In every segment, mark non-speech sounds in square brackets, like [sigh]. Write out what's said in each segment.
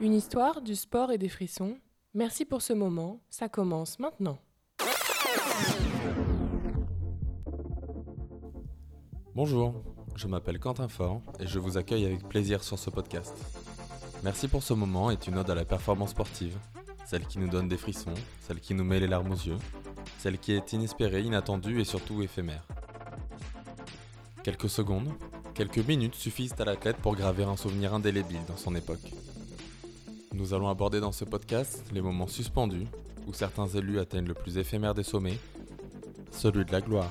Une histoire, du sport et des frissons. Merci pour ce moment, ça commence maintenant. Bonjour, je m'appelle Quentin Fort et je vous accueille avec plaisir sur ce podcast. Merci pour ce moment est une ode à la performance sportive, celle qui nous donne des frissons, celle qui nous met les larmes aux yeux, celle qui est inespérée, inattendue et surtout éphémère. Quelques secondes, quelques minutes suffisent à l'athlète pour graver un souvenir indélébile dans son époque. Nous allons aborder dans ce podcast les moments suspendus où certains élus atteignent le plus éphémère des sommets, celui de la gloire.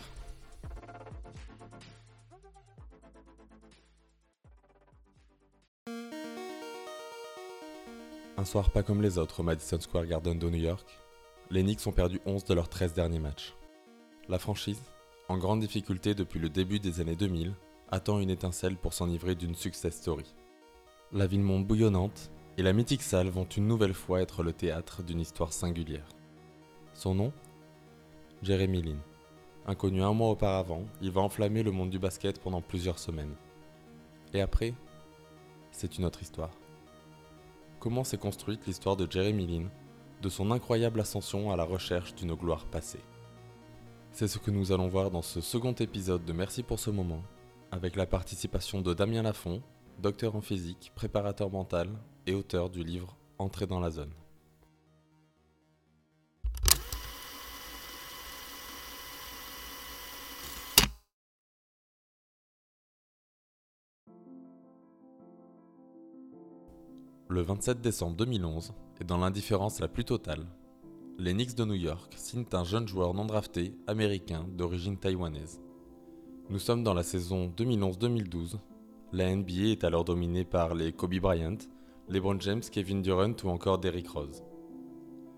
Un soir pas comme les autres au Madison Square Garden de New York, les Knicks ont perdu 11 de leurs 13 derniers matchs. La franchise, en grande difficulté depuis le début des années 2000, attend une étincelle pour s'enivrer d'une success story. La ville monde bouillonnante et la mythique salle vont une nouvelle fois être le théâtre d'une histoire singulière. Son nom? Jeremy Lin. Inconnu un mois auparavant, il va enflammer le monde du basket pendant plusieurs semaines. Et après, c'est une autre histoire comment s'est construite l'histoire de Jeremy Lin, de son incroyable ascension à la recherche d'une gloire passée? C'est ce que nous allons voir dans ce second épisode de Merci pour ce moment, avec la participation de Damien Lafont, docteur en physique, préparateur mental et auteur du livre Entrer dans la zone. Le 27 décembre 2011, et dans l'indifférence la plus totale, les Knicks de New York signent un jeune joueur non drafté américain d'origine taïwanaise. Nous sommes dans la saison 2011-2012. La NBA est alors dominée par les Kobe Bryant, LeBron James, Kevin Durant ou encore Derrick Rose.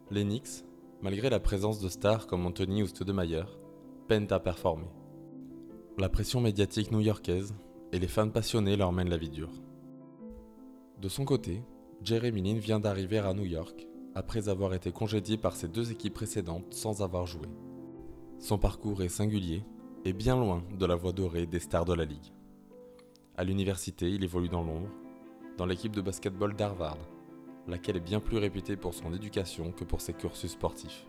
Les Knicks, malgré la présence de stars comme Anthony ou Stoudemire, peinent à performer. La pression médiatique new-yorkaise et les fans passionnés leur mènent la vie dure. De son côté, Jeremy Lin vient d'arriver à New York après avoir été congédié par ses deux équipes précédentes sans avoir joué. Son parcours est singulier et bien loin de la voie dorée des stars de la ligue. À l'université, il évolue dans l'ombre, dans l'équipe de basketball d'Harvard, laquelle est bien plus réputée pour son éducation que pour ses cursus sportifs.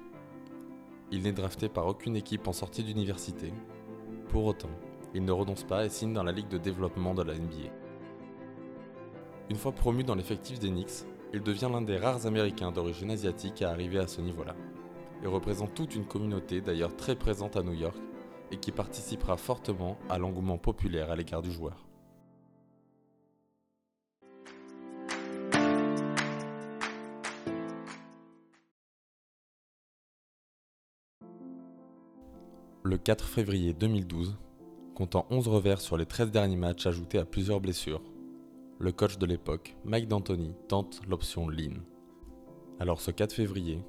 Il n'est drafté par aucune équipe en sortie d'université. Pour autant, il ne renonce pas et signe dans la ligue de développement de la NBA. Une fois promu dans l'effectif des Knicks, il devient l'un des rares Américains d'origine asiatique à arriver à ce niveau-là, et représente toute une communauté d'ailleurs très présente à New York et qui participera fortement à l'engouement populaire à l'égard du joueur. Le 4 février 2012, comptant 11 revers sur les 13 derniers matchs ajoutés à plusieurs blessures, le coach de l'époque, Mike D'Antoni, tente l'option Lean. Alors ce 4 février,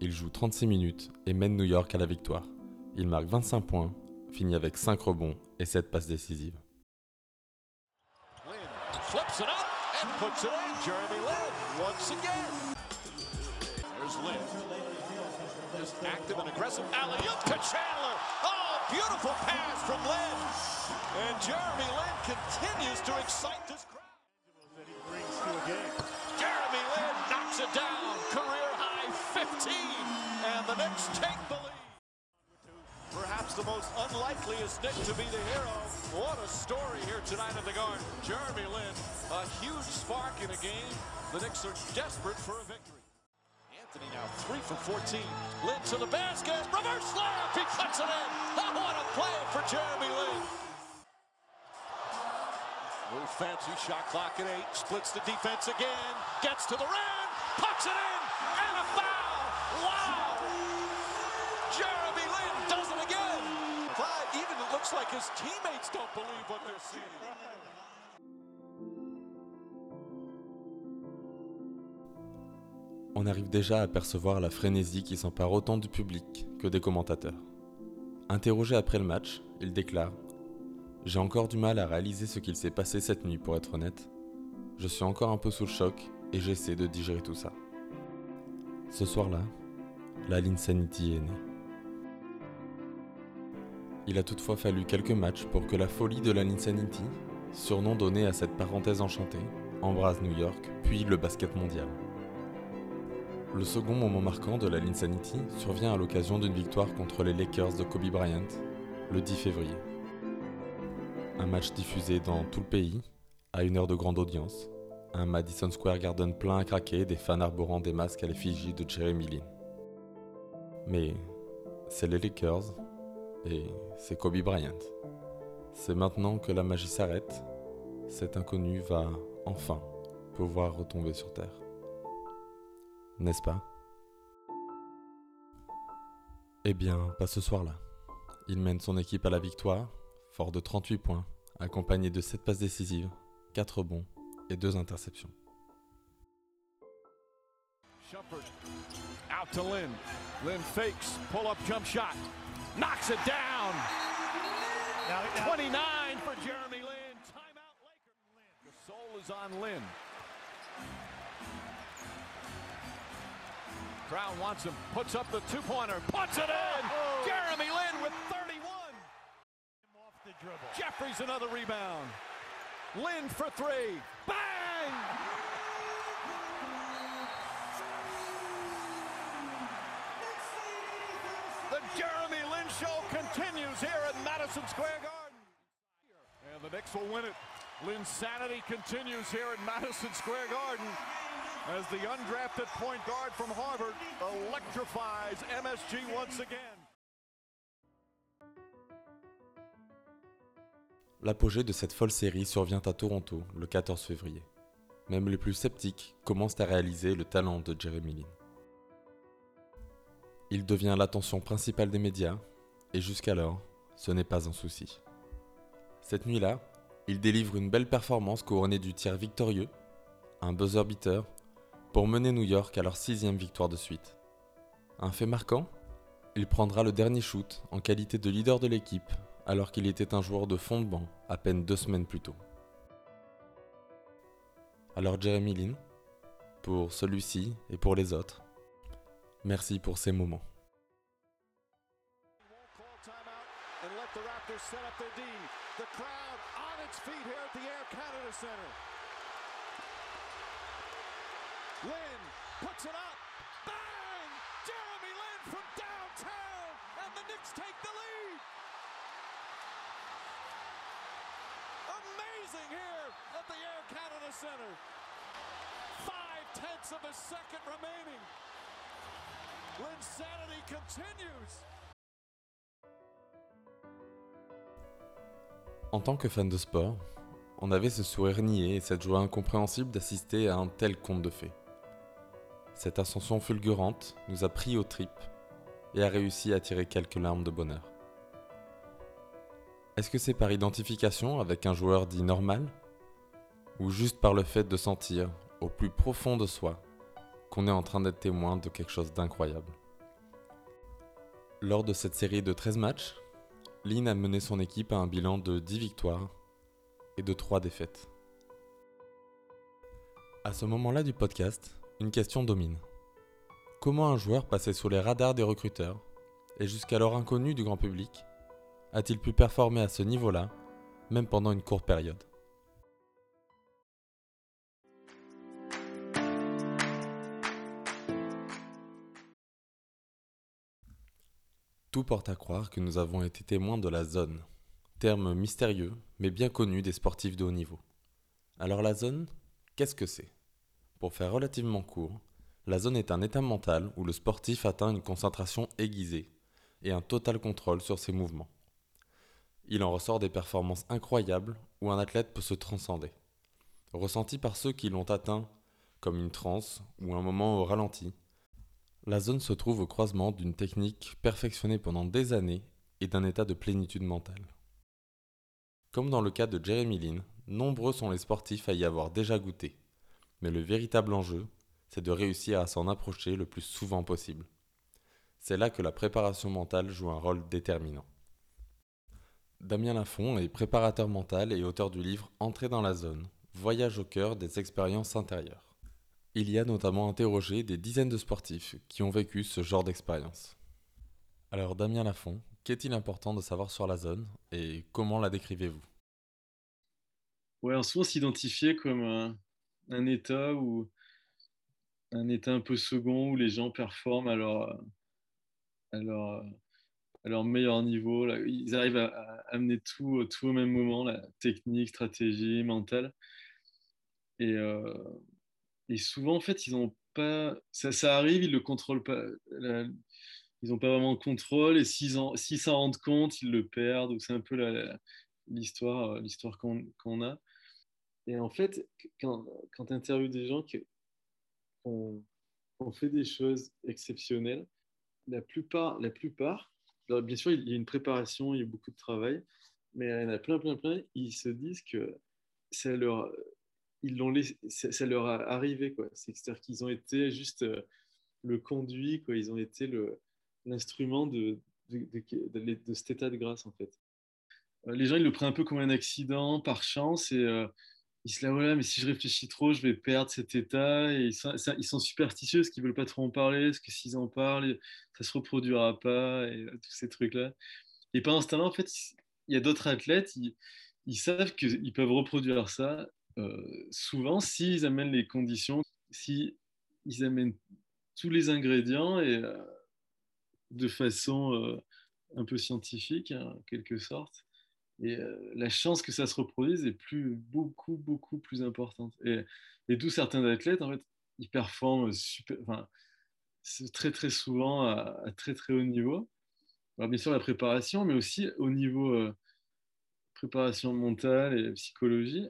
il joue 36 minutes et mène New York à la victoire. Il marque 25 points, finit avec 5 rebonds et 7 passes décisives. Active and aggressive alley to Chandler. Oh, beautiful pass from Lynn. And Jeremy Lin continues to excite this crowd. That he brings to a game. Jeremy Lin knocks it down. Career high 15. And the Knicks take the lead. Perhaps the most unlikeliest Nick to be the hero. What a story here tonight at the Garden. Jeremy Lin, a huge spark in a game. The Knicks are desperate for a victory. Three for 14. Lin to the basket. Reverse slam. He cuts it in. Oh, what a play for Jeremy Lin. Little fancy shot clock at eight. Splits the defense again. Gets to the rim. Pucks it in. And a foul. Wow. Jeremy Lin does it again. Even it looks like his teammates don't believe what they're seeing. On arrive déjà à percevoir la frénésie qui s'empare autant du public que des commentateurs. Interrogé après le match, il déclare J'ai encore du mal à réaliser ce qu'il s'est passé cette nuit pour être honnête. Je suis encore un peu sous le choc et j'essaie de digérer tout ça. Ce soir-là, la Linsanity est née. Il a toutefois fallu quelques matchs pour que la folie de la Linsanity, surnom donné à cette parenthèse enchantée, embrase New York, puis le basket mondial. Le second moment marquant de la Linsanity survient à l'occasion d'une victoire contre les Lakers de Kobe Bryant, le 10 février. Un match diffusé dans tout le pays, à une heure de grande audience, un Madison Square Garden plein à craquer, des fans arborant des masques à l'effigie de Jeremy Lin. Mais c'est les Lakers et c'est Kobe Bryant. C'est maintenant que la magie s'arrête, cet inconnu va enfin pouvoir retomber sur Terre. N'est-ce pas? Eh bien, pas ce soir-là. Il mène son équipe à la victoire, fort de 38 points, accompagné de 7 passes décisives, 4 bons et 2 interceptions. Shumpert out to Lynn. Lynn fakes, pull up jump shot, knocks it down. 29 for Jeremy Lin. Timeout Lakers. The soul is on Lynn. Brown wants him, puts up the two-pointer, puts it in. Oh. Jeremy Lin with 31. Off the dribble. Jeffries another rebound. Lin for three. Bang! The Jeremy Lin Show continues here at Madison Square Garden. And the Knicks will win it. Lynn's sanity continues here at Madison Square Garden as the undrafted point guard from Harvard electrifies MSG once again. L'apogée de cette folle série survient à Toronto le 14 février. Même les plus sceptiques commencent à réaliser le talent de Jeremy Lin. Il devient l'attention principale des médias, et jusqu'alors, ce n'est pas un souci. Cette nuit-là, il délivre une belle performance couronnée du tir victorieux, un buzzer beater, pour mener New York à leur sixième victoire de suite. Un fait marquant Il prendra le dernier shoot en qualité de leader de l'équipe, alors qu'il était un joueur de fond de banc à peine deux semaines plus tôt. Alors Jeremy Lin, pour celui-ci et pour les autres, merci pour ces moments. Lynn puts it up. Bang! Jeremy Lin from downtown, and the Knicks take the lead. Amazing here at the Air Canada Center. Five tenths of a second remaining. Linsanity continues. En tant que fan de sport, on avait ce sourire niais et cette joie incompréhensible d'assister à un tel conte de fées. Cette ascension fulgurante nous a pris aux tripes et a réussi à tirer quelques larmes de bonheur. Est-ce que c'est par identification avec un joueur dit normal Ou juste par le fait de sentir, au plus profond de soi, qu'on est en train d'être témoin de quelque chose d'incroyable? Lors de cette série de 13 matchs, Lynn a mené son équipe à un bilan de 10 victoires et de 3 défaites. À ce moment-là du podcast, une question domine. Comment un joueur passé sous les radars des recruteurs et jusqu'alors inconnu du grand public a-t-il pu performer à ce niveau-là, même pendant une courte période? Tout porte à croire que nous avons été témoins de la zone, terme mystérieux mais bien connu des sportifs de haut niveau. Alors la zone, qu'est-ce que c'est? Pour faire relativement court, la zone est un état mental où le sportif atteint une concentration aiguisée et un total contrôle sur ses mouvements. Il en ressort des performances incroyables où un athlète peut se transcender. Ressenti par ceux qui l'ont atteint comme une transe ou un moment au ralenti, la zone se trouve au croisement d'une technique perfectionnée pendant des années et d'un état de plénitude mentale. Comme dans le cas de Jeremy Lin, nombreux sont les sportifs à y avoir déjà goûté. Mais le véritable enjeu, c'est de réussir à s'en approcher le plus souvent possible. C'est là que la préparation mentale joue un rôle déterminant. Damien Lafont est préparateur mental et auteur du livre Entrer dans la zone, voyage au cœur des expériences intérieures. Il y a notamment interrogé des dizaines de sportifs qui ont vécu ce genre d'expérience. Alors Damien Lafont, qu'est-il important de savoir sur la zone et comment la décrivez-vous? Ouais, souvent s'identifier comme un, un état où un état un peu second où les gens performent à leur, à leur, meilleur niveau. Ils arrivent à, amener tout, tout au même moment, la technique, stratégie, mentale. Et, euh, et souvent, en fait, ils ont pas. Ça, ça arrive, ils le contrôlent pas. Ils n'ont pas vraiment de contrôle et s'ils s'en rendent compte, ils le perdent. C'est un peu l'histoire l'histoire qu'on qu a. Et en fait, quand, quand tu interviews des gens qui ont, ont, fait des choses exceptionnelles, la plupart, la plupart bien sûr, il y a une préparation, il y a beaucoup de travail, mais il y en a plein, plein, plein, ils se disent que ça leur, ils l'ont ça, ça, leur a arrivé. C'est-à-dire qu'ils ont été juste euh, le conduit, quoi. ils ont été l'instrument de, de, de, cet état de grâce, en fait. Euh, les gens, ils le prennent un peu comme un accident, par chance, euh, ils se disent, voilà, mais si je réfléchis trop, je vais perdre cet état. Et ils sont, ils sont superstitieux, parce qu'ils veulent pas trop en parler, parce que s'ils en parlent, ça ne se reproduira pas, et tous ces trucs-là. Et pendant ce temps-là, en fait, il y a d'autres athlètes, ils, savent qu'ils peuvent reproduire ça euh, souvent s'ils amènent les conditions, s'ils ils amènent tous les ingrédients et euh, de façon euh, un peu scientifique, hein, en quelque sorte. Et la chance que ça se reproduise est plus, beaucoup, beaucoup plus importante. Et, d'où certains athlètes, en fait, ils performent super, enfin, très, très souvent à, très, très haut niveau. Bien sûr, la préparation, mais aussi au niveau euh, préparation mentale et psychologie,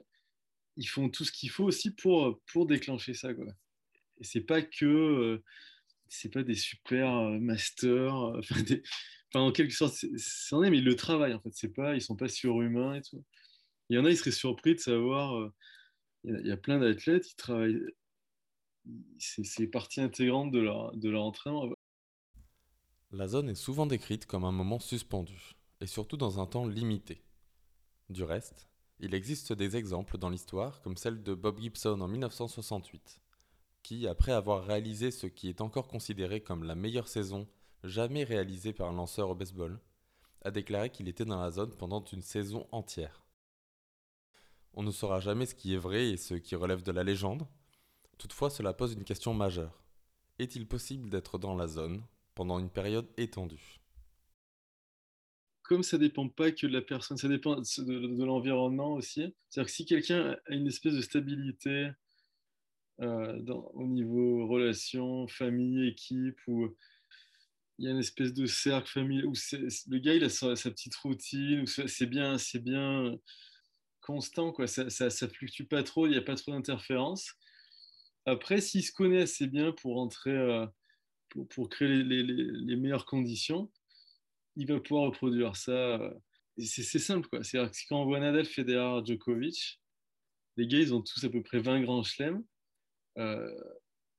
ils font tout ce qu'il faut aussi pour, pour déclencher ça. Quoi. Et c'est pas que. Pas des super masters, [laughs] Enfin, en quelque sorte, c'en est, mais ils le travaillent en fait. C'est pas, ils sont pas surhumains et tout. Il y en a, ils seraient surpris de savoir. Euh, il y, a plein d'athlètes qui travaillent. C'est partie intégrante de leur, de leur entraînement. La zone est souvent décrite comme un moment suspendu, et surtout dans un temps limité. Du reste, il existe des exemples dans l'histoire, comme celle de Bob Gibson en 1968, qui, après avoir réalisé ce qui est encore considéré comme la meilleure saison jamais réalisé par un lanceur au baseball, a déclaré qu'il était dans la zone pendant une saison entière. On ne saura jamais ce qui est vrai et ce qui relève de la légende. Toutefois, cela pose une question majeure. Est-il possible d'être dans la zone pendant une période étendue? Comme ça dépend pas que de la personne, ça dépend de, l'environnement aussi. C'est-à-dire que si quelqu'un a une espèce de stabilité euh, au niveau relation, famille, équipe, ou il y a une espèce de cercle familial où le gars il a sa, petite routine, c'est bien, c'est bien constant, quoi. Ça, ça, fluctue pas trop, il n'y a pas trop d'interférences. Après, s'il se connaît assez bien pour entrer, euh, pour, pour, créer les, les, les, meilleures conditions, il va pouvoir reproduire ça. C'est simple, quoi. C'est-à-dire que quand on voit Nadal, Federer, Djokovic, les gars, ils ont tous à peu près 20 grands chelems. Euh,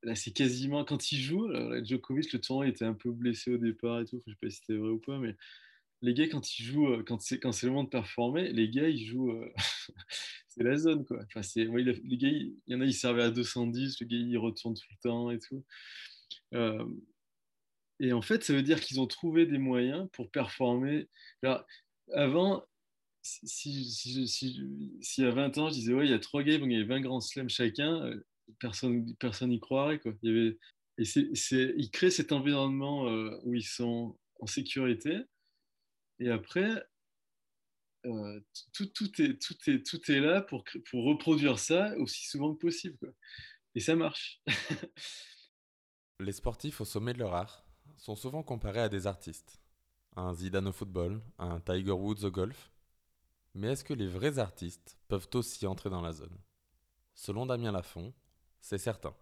là, c'est quasiment quand il joue. Alors, Djokovic, le tournoi, il était un peu blessé au départ et tout. Je sais pas si c'était vrai ou pas, mais les gars, quand ils jouent, euh, quand c'est quand c'est le moment de performer, les gars, ils jouent. Euh... [laughs] c'est la zone, quoi. Enfin, c'est, les gars, il y en a, ils servaient à 210. Le gars, il retourne tout le temps et tout. Euh... Et en fait, ça veut dire qu'ils ont trouvé des moyens pour performer. Avant, si, si, si, si, à 20 ans, je disais, ouais, il y a trois gars, il y a 20 grands slams chacun, personne personne n'y croirait quoi. Il y avait, et c'est, c'est, ils créent cet environnement euh, où ils sont en sécurité et après euh, tout, tout, est, tout, est, tout est là pour, pour reproduire ça aussi souvent que possible et ça marche. [laughs] Les sportifs au sommet de leur art sont souvent comparés à des artistes. Un Zidane au football, un Tiger Woods au golf. Mais est-ce que les vrais artistes peuvent aussi entrer dans la zone? Selon Damien Lafont, c'est certain.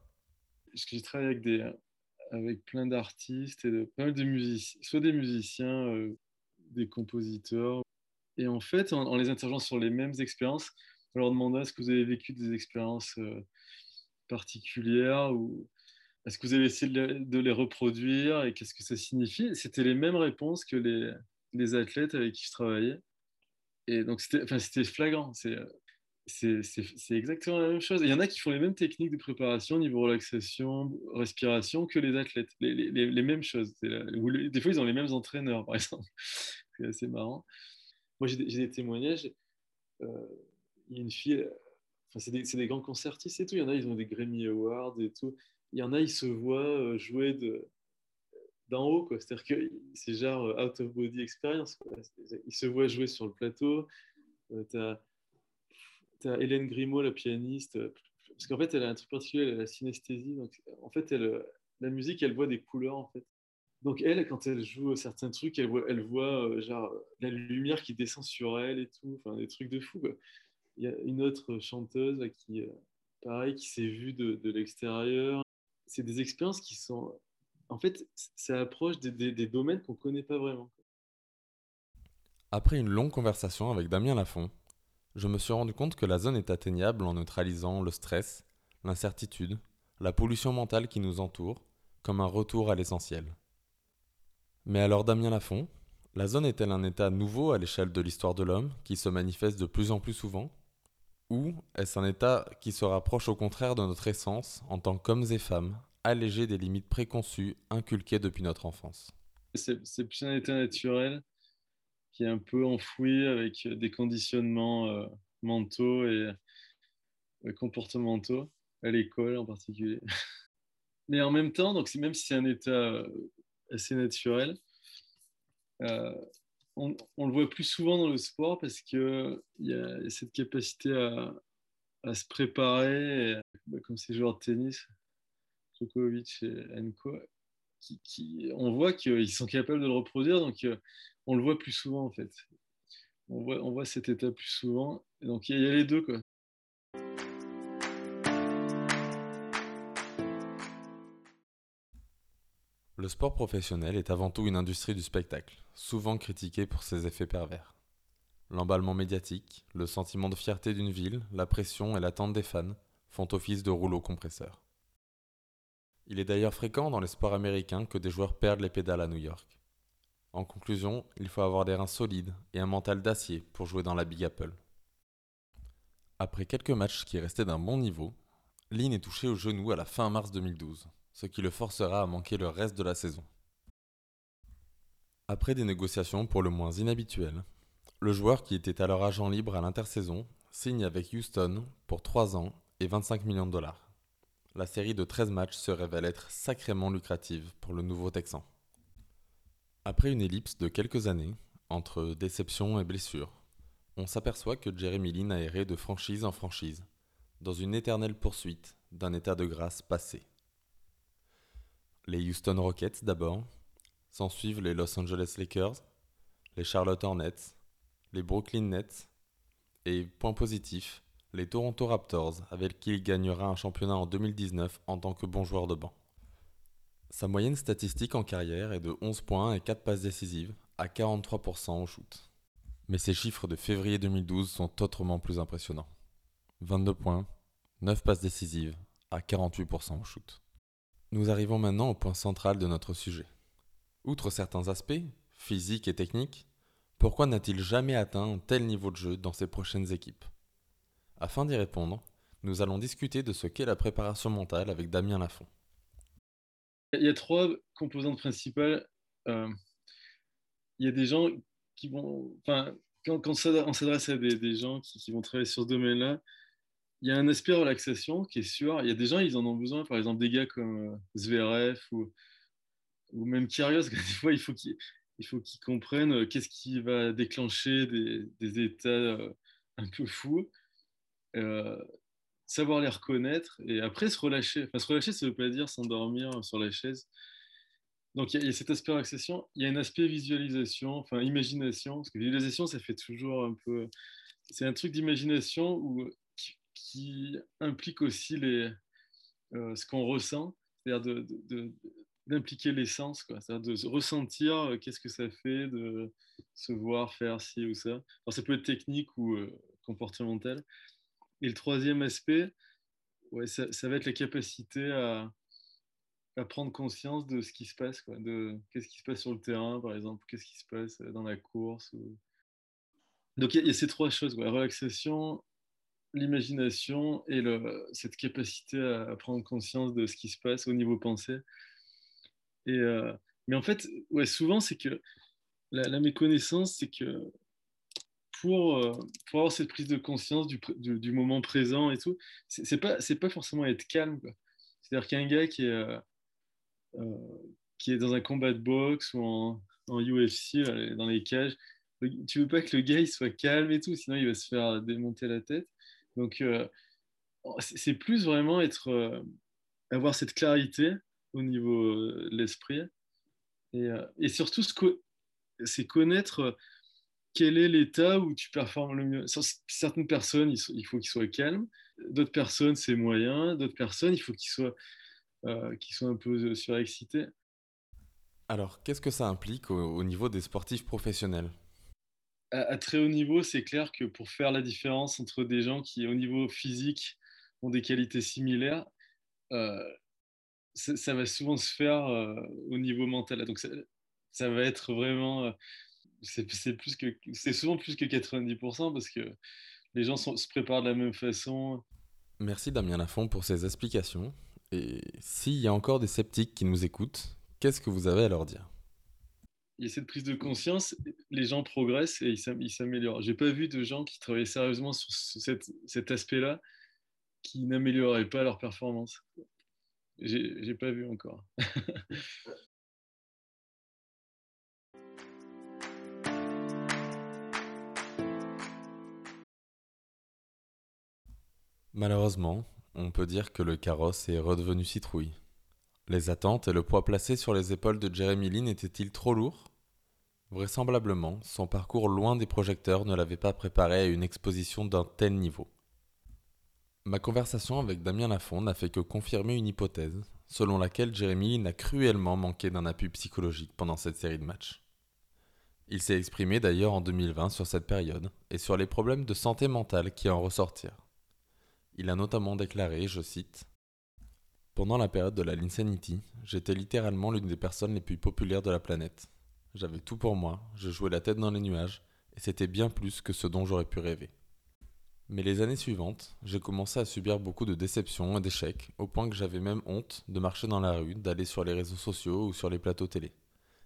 Parce j'ai travaillé avec, des, plein d'artistes et de, musiciens, soit des musiciens, euh, des compositeurs. Et en fait, en, les interrogeant sur les mêmes expériences, on leur demandait est-ce que vous avez vécu des expériences euh, particulières ou est-ce que vous avez essayé de, les reproduire et qu'est-ce que ça signifie? C'était les mêmes réponses que les, athlètes avec qui je travaillais. Et donc, c'était flagrant. C'est c'est exactement la même chose. Il y en a qui font les mêmes techniques de préparation, niveau relaxation, respiration, que les athlètes. Les, les, les mêmes choses. Des fois, ils ont les mêmes entraîneurs, par [laughs] exemple. C'est assez marrant. Moi, j'ai des témoignages. Euh, il y a une fille, c'est des, des, grands concertistes et tout. Il y en a, ils ont des Grammy Awards et tout. Il y en a, ils se voient jouer de, d'en haut. C'est-à-dire que c'est genre out of body experience. Ils se voient jouer sur le plateau. Hélène Grimaud, la pianiste. Parce qu'en fait, elle a un truc particulier, elle a la synesthésie. Donc, en fait, elle, la musique, elle voit des couleurs. Donc elle, quand elle joue certains trucs, elle voit, elle voit euh, genre, la lumière qui descend sur elle et tout, enfin des trucs de fou. Il y a une autre chanteuse qui, euh, pareil, qui s'est vue de, l'extérieur. C'est des expériences qui sont... En fait, ça approche des domaines qu'on ne connaît pas vraiment. Après une longue conversation avec Damien Lafont, je me suis rendu compte que la zone est atteignable en neutralisant le stress, l'incertitude, la pollution mentale qui nous entoure, comme un retour à l'essentiel. Mais alors Damien Lafont, la zone est-elle un état nouveau à l'échelle de l'histoire de l'homme qui se manifeste de plus en plus souvent? Ou est-ce un état qui se rapproche au contraire de notre essence en tant qu'hommes et femmes, allégés des limites préconçues inculquées depuis notre enfance? C'est plus un état naturel qui est un peu enfoui avec des conditionnements euh, mentaux et euh, comportementaux, à l'école en particulier. [laughs] Mais en même temps, donc même si c'est un état euh, assez naturel. On, le voit plus souvent dans le sport parce qu'il y a cette capacité à, se préparer, bah, comme ces joueurs de tennis, Djokovic et Enko, on voit qu'ils sont capables de le reproduire, donc on le voit plus souvent en fait. On voit, cet état plus souvent. donc il y, y, a les deux. Quoi. Le sport professionnel est avant tout une industrie du spectacle, souvent critiquée pour ses effets pervers. L'emballement médiatique, le sentiment de fierté d'une ville, la pression et l'attente des fans font office de rouleau compresseur. Il est d'ailleurs fréquent dans les sports américains que des joueurs perdent les pédales à New York. En conclusion, il faut avoir des reins solides et un mental d'acier pour jouer dans la Big Apple. Après quelques matchs qui restaient d'un bon niveau, Lynn est touché au genou à la fin mars 2012 ce qui le forcera à manquer le reste de la saison. Après des négociations pour le moins inhabituelles, le joueur qui était alors agent libre à l'intersaison signe avec Houston pour 3 ans et 25 millions de dollars. La série de 13 matchs se révèle être sacrément lucrative pour le nouveau Texan. Après une ellipse de quelques années, entre déception et blessure, on s'aperçoit que Jeremy Lin a erré de franchise en franchise, dans une éternelle poursuite d'un état de grâce passé. Les Houston Rockets d'abord, s'en suivent les Los Angeles Lakers, les Charlotte Hornets, les Brooklyn Nets et, point positif, les Toronto Raptors avec qui il gagnera un championnat en 2019 en tant que bon joueur de banc. Sa moyenne statistique en carrière est de 11 points et 4 passes décisives à 43% au shoot. Mais ses chiffres de février 2012 sont autrement plus impressionnants. 22 points, 9 passes décisives à 48% au shoot. Nous arrivons maintenant au point central de notre sujet. Outre certains aspects, physiques et techniques, pourquoi n'a-t-il jamais atteint un tel niveau de jeu dans ses prochaines équipes? Afin d'y répondre, nous allons discuter de ce qu'est la préparation mentale avec Damien Lafont. Il y a trois composantes principales. Euh, il y a des gens qui vont. Enfin, quand, on s'adresse à des, gens qui, vont travailler sur ce domaine-là, il y a un aspect relaxation qui est sûr. Il y a des gens, ils en ont besoin. Par exemple, des gars comme euh, Zverev ou, même Kyrgios, des fois, il faut qu'ils comprennent euh, qu'est-ce qui va déclencher des, états un peu fous, savoir les reconnaître et après se relâcher. Enfin, se relâcher, ça ne veut pas dire s'endormir sur la chaise. Donc, il y, a, cet aspect relaxation. Il y a un aspect visualisation, enfin, imagination. Parce que visualisation, ça fait toujours un peu. C'est un truc d'imagination où qui implique aussi les, euh, ce qu'on ressent, c'est-à-dire d'impliquer de, l'essence, c'est-à-dire de ressentir euh, qu'est-ce que ça fait de se voir faire ci ou ça. Alors, ça peut être technique ou euh, comportemental. Et le troisième aspect, ouais, ça, va être la capacité à, prendre conscience de ce qui se passe, quoi, de qu'est-ce qui se passe sur le terrain, par exemple, qu'est-ce qui se passe dans la course. Donc il y, a ces trois choses, la relaxation, l'imagination et cette capacité à, prendre conscience de ce qui se passe au niveau pensée. Et, euh, mais en fait, ouais, souvent, c'est que la, méconnaissance, c'est que pour, pour avoir cette prise de conscience du, du, moment présent et tout, c'est pas, pas forcément être calme. C'est-à-dire qu'un gars qui est, qui est dans un combat de boxe ou en, UFC, dans les cages, tu veux pas que le gars il soit calme et tout, sinon il va se faire démonter la tête. Donc, c'est plus vraiment être, avoir cette clarité au niveau de l'esprit. Et, et, surtout, c'est connaître quel est l'état où tu performes le mieux? Certaines personnes, il faut qu'ils soient calmes. D'autres personnes, c'est moyen. D'autres personnes, il faut qu'ils soient, euh, soient un peu surexcités. Alors, qu'est-ce que ça implique au, niveau des sportifs professionnels? À, très haut niveau, c'est clair que pour faire la différence entre des gens qui, au niveau physique, ont des qualités similaires, euh, ça, va souvent se faire euh, au niveau mental. Donc, ça, ça va être vraiment c'est plus que c'est souvent plus que 90% parce que les gens se préparent de la même façon. Merci Damien Lafont pour ces explications. Et s'il y a encore des sceptiques qui nous écoutent, qu'est-ce que vous avez à leur dire? Il y a cette prise de conscience, les gens progressent et ils s'améliorent. J'ai pas vu de gens qui travaillaient sérieusement sur cet aspect-là qui n'amélioraient pas leur performance. J'ai pas vu encore. [laughs] Malheureusement, on peut dire que le carrosse est redevenu citrouille. Les attentes et le poids placé sur les épaules de Jeremy Lin étaient-ils trop lourds? Vraisemblablement, son parcours loin des projecteurs ne l'avait pas préparé à une exposition d'un tel niveau. Ma conversation avec Damien Lafont n'a fait que confirmer une hypothèse, selon laquelle Jeremy Lin a cruellement manqué d'un appui psychologique pendant cette série de matchs. Il s'est exprimé d'ailleurs en 2020 sur cette période et sur les problèmes de santé mentale qui en ressortirent. Il a notamment déclaré, je cite, Pendant la période de la Linsanity, j'étais littéralement l'une des personnes les plus populaires de la planète. J'avais tout pour moi, je jouais la tête dans les nuages, et c'était bien plus que ce dont j'aurais pu rêver. Mais les années suivantes, j'ai commencé à subir beaucoup de déceptions et d'échecs, au point que j'avais même honte de marcher dans la rue, d'aller sur les réseaux sociaux ou sur les plateaux télé.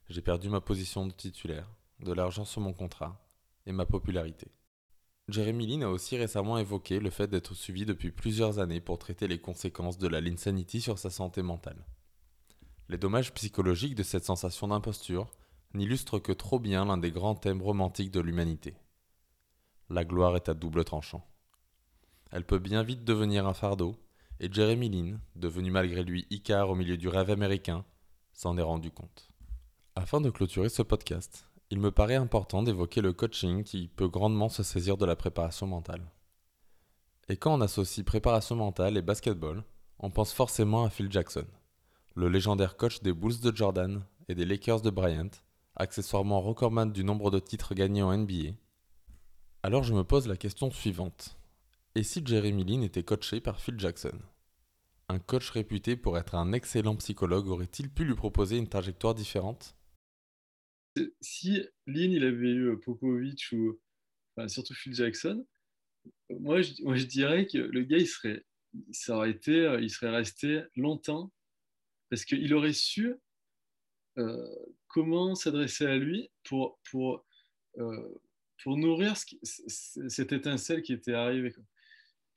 J'ai perdu ma position de titulaire, de l'argent sur mon contrat, et ma popularité. Jeremy Lin a aussi récemment évoqué le fait d'être suivi depuis plusieurs années pour traiter les conséquences de la l'insanity sur sa santé mentale. Les dommages psychologiques de cette sensation d'imposture n'illustrent que trop bien l'un des grands thèmes romantiques de l'humanité. La gloire est à double tranchant. Elle peut bien vite devenir un fardeau, et Jeremy Lin, devenu malgré lui Icar au milieu du rêve américain, s'en est rendu compte. Afin de clôturer ce podcast, il me paraît important d'évoquer le coaching qui peut grandement se saisir de la préparation mentale. Et quand on associe préparation mentale et basketball, on pense forcément à Phil Jackson, le légendaire coach des Bulls de Jordan et des Lakers de Bryant, accessoirement recordman du nombre de titres gagnés en NBA. Alors je me pose la question suivante. Et si Jeremy Lin était coaché par Phil Jackson? Un coach réputé pour être un excellent psychologue aurait-il pu lui proposer une trajectoire différente? Si Lynn il avait eu euh, Popovic ou surtout Phil Jackson, moi je, dirais que le gars il serait, ça aurait été, euh, il serait resté longtemps parce qu'il aurait su euh, comment s'adresser à lui pour, pour, pour nourrir cette étincelle qui était arrivée.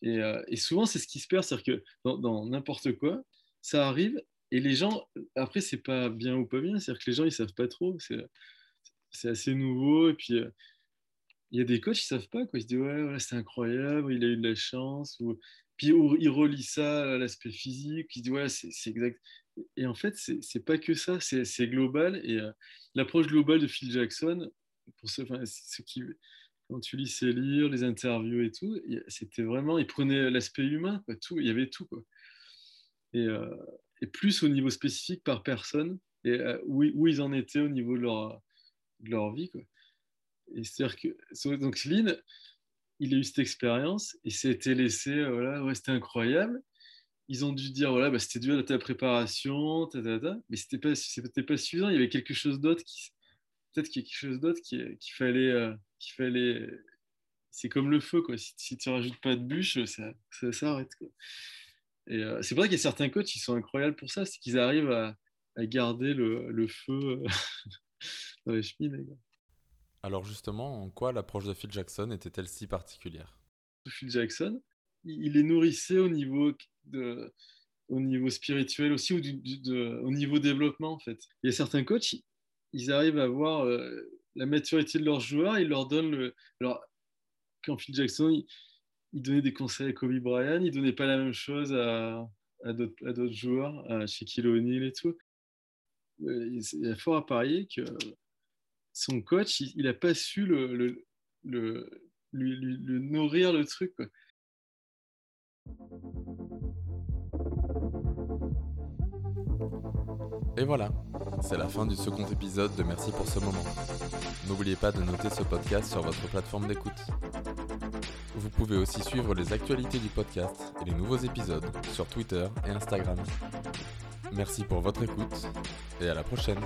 Et, et, souvent, c'est ce qui se perd, c'est-à-dire que dans n'importe quoi, ça arrive et les gens, après, c'est pas bien ou pas bien, c'est-à-dire que les gens, ils savent pas trop, c'est assez nouveau, et puis euh, il y a des coachs, ils savent pas, quoi. ils se disent, ouais, c'est incroyable, il a eu de la chance, ou... puis ils relient ça à l'aspect physique, ils disent, ouais, c'est exact. Et en fait, c'est pas que ça, c'est global, et euh, l'approche globale de Phil Jackson, pour ceux, qui, quand tu lis ses livres, les interviews et tout, c'était vraiment, il prenait l'aspect humain, tout, il y avait tout, quoi. Et, euh, et plus au niveau spécifique par personne et euh, où, ils en étaient au niveau de leur, de leur vie. Quoi. Et c'est-à-dire que donc Lynn, il a eu cette expérience et s'était laissé, euh, voilà, ouais, c'était incroyable. Ils ont dû dire, voilà, bah, c'était dû à ta préparation, ta, ta, ta, mais c'était pas, c'était pas suffisant. Il y avait quelque chose d'autre qui, peut-être qu'il y a quelque chose d'autre qu'il qui fallait, euh, fallait. C'est comme le feu, quoi. Si, si tu rajoutes pas de bûche, ça, ça s'arrête. Et euh, c'est vrai qu'il y a certains coachs qui sont incroyables pour ça, c'est qu'ils arrivent à, garder le, feu euh, [laughs] dans les chemins. Alors justement, en quoi l'approche de Phil Jackson était-elle si particulière? Phil Jackson, il les nourrissait au niveau, de, au niveau spirituel aussi, ou au niveau développement en fait. Il y a certains coachs, ils arrivent à voir euh, la maturité de leurs joueurs, ils leur donnent le... Alors, quand Phil Jackson, il, donnait des conseils à Kobe Bryant, il donnait pas la même chose à, à d'autres joueurs, à Shaquille O'Neal et tout. Il y a fort à parier que son coach, il n'a pas su le, nourrir le truc. Et voilà, c'est la fin du second épisode de Merci pour ce moment. N'oubliez pas de noter ce podcast sur votre plateforme d'écoute. Vous pouvez aussi suivre les actualités du podcast et les nouveaux épisodes sur Twitter et Instagram. Merci pour votre écoute et à la prochaine.